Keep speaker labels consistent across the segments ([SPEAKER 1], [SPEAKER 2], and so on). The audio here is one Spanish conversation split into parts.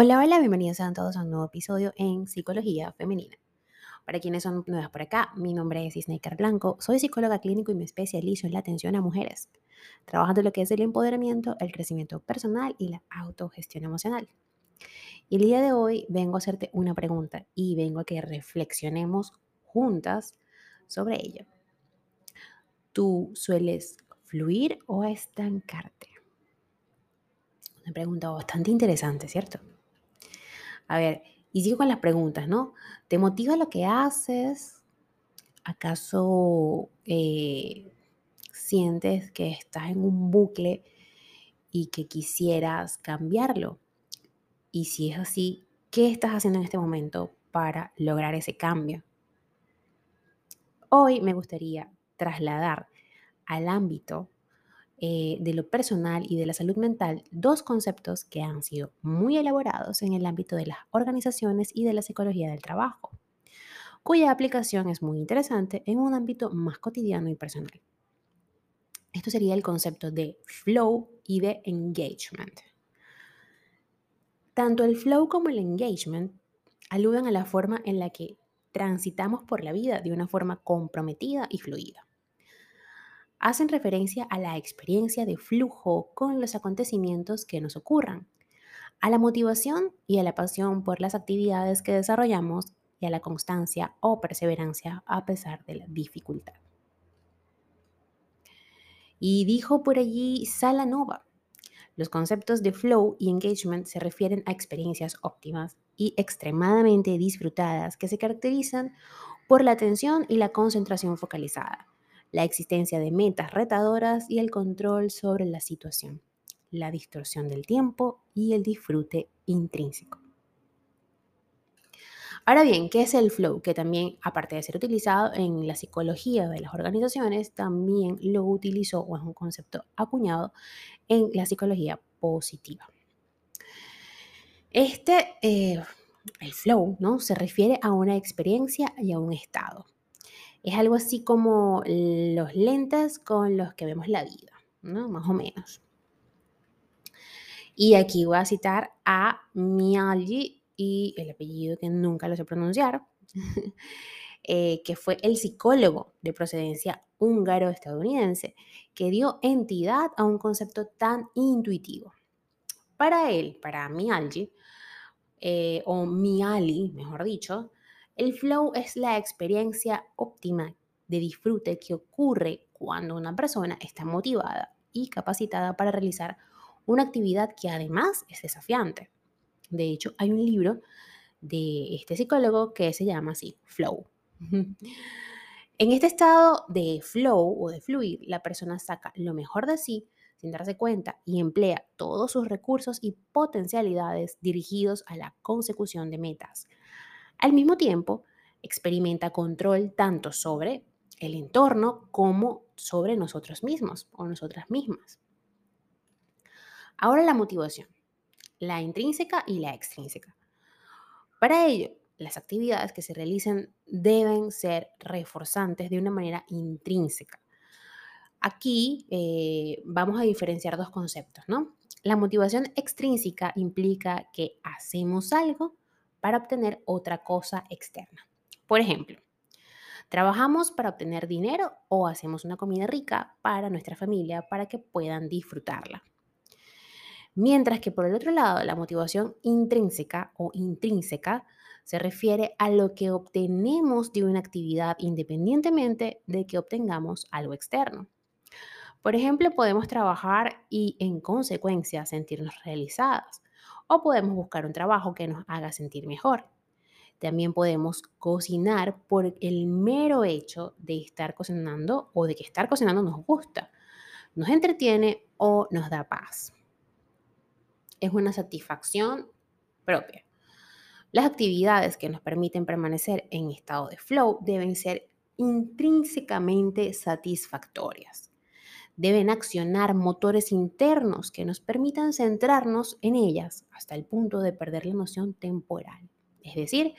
[SPEAKER 1] Hola, hola, bienvenidos a todos a un nuevo episodio en Psicología Femenina. Para quienes son nuevas por acá, mi nombre es Isnaker Blanco, soy psicóloga clínico y me especializo en la atención a mujeres, trabajando en lo que es el empoderamiento, el crecimiento personal y la autogestión emocional. Y el día de hoy vengo a hacerte una pregunta y vengo a que reflexionemos juntas sobre ello. ¿Tú sueles fluir o estancarte? Una pregunta bastante interesante, ¿cierto? A ver, y sigo con las preguntas, ¿no? ¿Te motiva lo que haces? ¿Acaso eh, sientes que estás en un bucle y que quisieras cambiarlo? Y si es así, ¿qué estás haciendo en este momento para lograr ese cambio? Hoy me gustaría trasladar al ámbito eh, de lo personal y de la salud mental dos conceptos que han sido muy elaborados en el ámbito de las organizaciones y de la psicología del trabajo, cuya aplicación es muy interesante en un ámbito más cotidiano y personal. Esto sería el concepto de flow y de engagement. Tanto el flow como el engagement aluden a la forma en la que transitamos por la vida de una forma comprometida y fluida hacen referencia a la experiencia de flujo con los acontecimientos que nos ocurran, a la motivación y a la pasión por las actividades que desarrollamos y a la constancia o perseverancia a pesar de la dificultad. Y dijo por allí Sala Nova, los conceptos de flow y engagement se refieren a experiencias óptimas y extremadamente disfrutadas que se caracterizan por la atención y la concentración focalizada, la existencia de metas retadoras y el control sobre la situación, la distorsión del tiempo y el disfrute intrínseco. Ahora bien, ¿qué es el flow? Que también, aparte de ser utilizado en la psicología de las organizaciones, también lo utilizó o es un concepto acuñado en la psicología positiva. Este, eh, el flow, ¿no? Se refiere a una experiencia y a un estado. Es algo así como los lentes con los que vemos la vida, ¿no? Más o menos. Y aquí voy a citar a Mialgi y el apellido que nunca lo sé pronunciar, eh, que fue el psicólogo de procedencia húngaro-estadounidense, que dio entidad a un concepto tan intuitivo. Para él, para Mialgi, eh, o Miali, mejor dicho, el flow es la experiencia óptima de disfrute que ocurre cuando una persona está motivada y capacitada para realizar una actividad que además es desafiante. De hecho, hay un libro de este psicólogo que se llama así, Flow. En este estado de flow o de fluir, la persona saca lo mejor de sí sin darse cuenta y emplea todos sus recursos y potencialidades dirigidos a la consecución de metas, al mismo tiempo, experimenta control tanto sobre el entorno como sobre nosotros mismos o nosotras mismas. Ahora la motivación, la intrínseca y la extrínseca. Para ello, las actividades que se realicen deben ser reforzantes de una manera intrínseca. Aquí eh, vamos a diferenciar dos conceptos, ¿no? La motivación extrínseca implica que hacemos algo para obtener otra cosa externa. Por ejemplo, trabajamos para obtener dinero o hacemos una comida rica para nuestra familia para que puedan disfrutarla. Mientras que por el otro lado, la motivación intrínseca o intrínseca se refiere a lo que obtenemos de una actividad independientemente de que obtengamos algo externo. Por ejemplo, podemos trabajar y en consecuencia sentirnos realizadas o podemos buscar un trabajo que nos haga sentir mejor. También podemos cocinar por el mero hecho de estar cocinando o de que estar cocinando nos gusta, nos entretiene o nos da paz. Es una satisfacción propia. Las actividades que nos permiten permanecer en estado de flow deben ser intrínsecamente satisfactorias deben accionar motores internos que nos permitan centrarnos en ellas hasta el punto de perder la noción temporal. Es decir,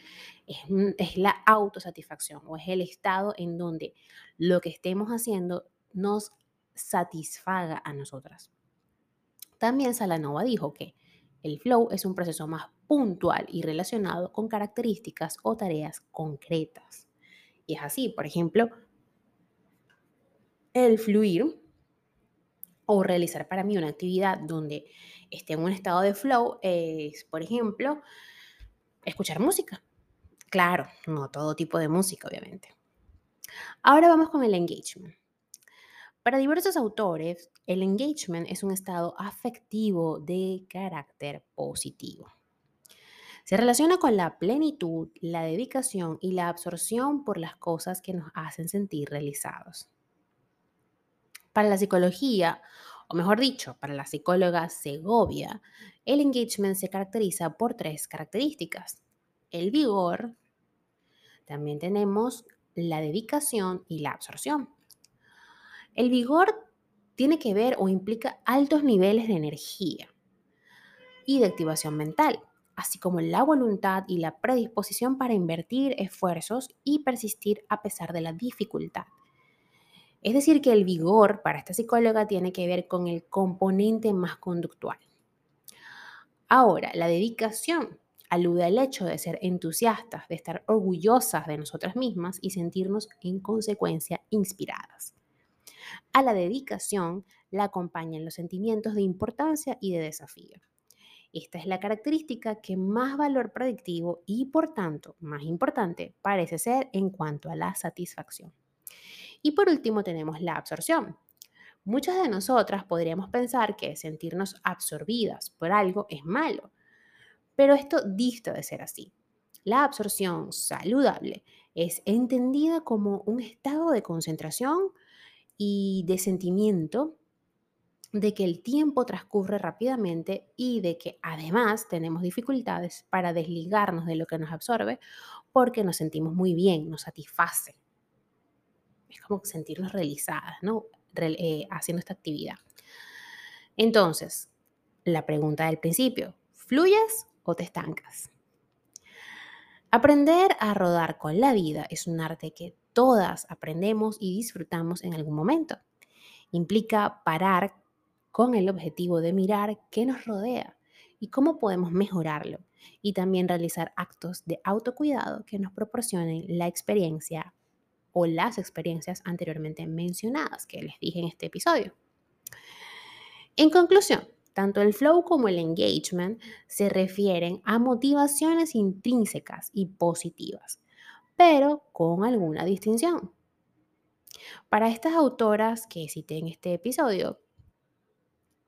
[SPEAKER 1] es, la autosatisfacción o es el estado en donde lo que estemos haciendo nos satisfaga a nosotras. También Salanova dijo que El flow es un proceso más puntual y relacionado con características o tareas concretas. Y es así, por ejemplo, el fluir o realizar para mí una actividad donde esté en un estado de flow es, por ejemplo, escuchar música. Claro, no todo tipo de música, obviamente. Ahora vamos con el engagement. Para diversos autores, el engagement es un estado afectivo de carácter positivo. Se relaciona con la plenitud, la dedicación y la absorción por las cosas que nos hacen sentir realizados. Para la psicología, o mejor dicho, para la psicóloga Segovia, el engagement se caracteriza por tres características. El vigor, también tenemos la dedicación y la absorción. El vigor tiene que ver o implica altos niveles de energía y de activación mental, así como la voluntad y la predisposición para invertir esfuerzos y persistir a pesar de la dificultad. Es decir, que el vigor para esta psicóloga tiene que ver con el componente más conductual. Ahora, la dedicación alude al hecho de ser entusiastas, de estar orgullosas de nosotras mismas y sentirnos en consecuencia inspiradas. A la dedicación la acompañan los sentimientos de importancia y de desafío. Esta es la característica que más valor predictivo y por tanto más importante parece ser en cuanto a la satisfacción. Y por último tenemos la absorción. Muchas de nosotras podríamos pensar que sentirnos absorbidas por algo es malo, pero esto dista de ser así. La absorción saludable es entendida como un estado de concentración y de sentimiento de que el tiempo transcurre rápidamente y de que además tenemos dificultades para desligarnos de lo que nos absorbe porque nos sentimos muy bien, nos satisface es como sentirnos realizadas, ¿no? Eh, haciendo esta actividad. Entonces, la pregunta del principio, ¿fluyes o te estancas? Aprender a rodar con la vida es un arte que todas aprendemos y disfrutamos en algún momento. Implica parar con el objetivo de mirar qué nos rodea y cómo podemos mejorarlo y también realizar actos de autocuidado que nos proporcionen la experiencia o las experiencias anteriormente mencionadas que les dije en este episodio. En conclusión, tanto el flow como el engagement se refieren a motivaciones intrínsecas y positivas, pero con alguna distinción. Para estas autoras que cité en este episodio,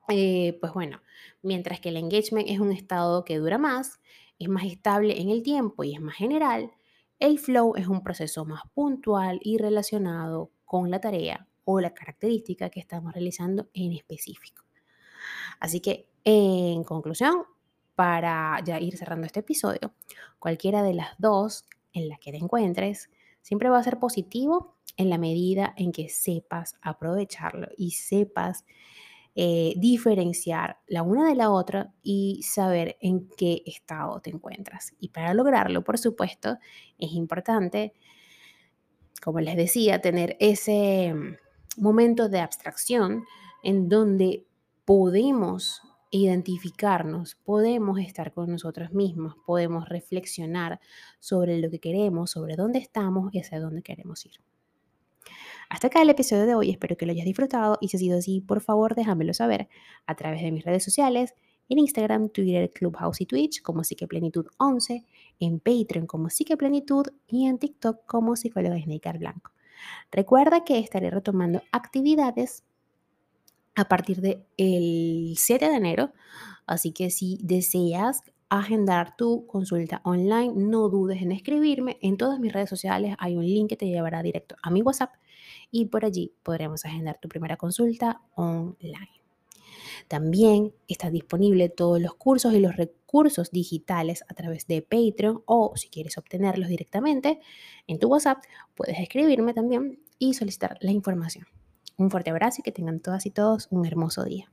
[SPEAKER 1] eh, pues bueno, mientras que el engagement es un estado que dura más, es más estable en el tiempo y es más general, el flow es un proceso más puntual y relacionado con la tarea o la característica que estamos realizando en específico. Así que, en conclusión, para ya ir cerrando este episodio, cualquiera de las dos en la que te encuentres siempre va a ser positivo en la medida en que sepas aprovecharlo y sepas eh, diferenciar la una de la otra y saber en qué estado te encuentras. Y para lograrlo, por supuesto, es importante, como les decía, tener ese mm, momento de abstracción en donde podemos identificarnos, podemos estar con nosotros mismos, podemos reflexionar sobre lo que queremos, sobre dónde estamos y hacia dónde queremos ir. Hasta acá el episodio de hoy, espero que lo hayas disfrutado y si ha sido así, por favor déjamelo saber a través de mis redes sociales, en Instagram, Twitter, Clubhouse y Twitch como Psiqueplenitud 11, en Patreon como Psiqueplenitud y en TikTok como Psicóloga Snaker Blanco. Recuerda que estaré retomando actividades a partir del 7 de enero, así que si deseas agendar tu consulta online, no dudes en escribirme. En todas mis redes sociales hay un link que te llevará directo a mi WhatsApp y por allí podremos agendar tu primera consulta online. También está disponible todos los cursos y los recursos digitales a través de Patreon o si quieres obtenerlos directamente en tu WhatsApp, puedes escribirme también y solicitar la información. Un fuerte abrazo y que tengan todas y todos un hermoso día.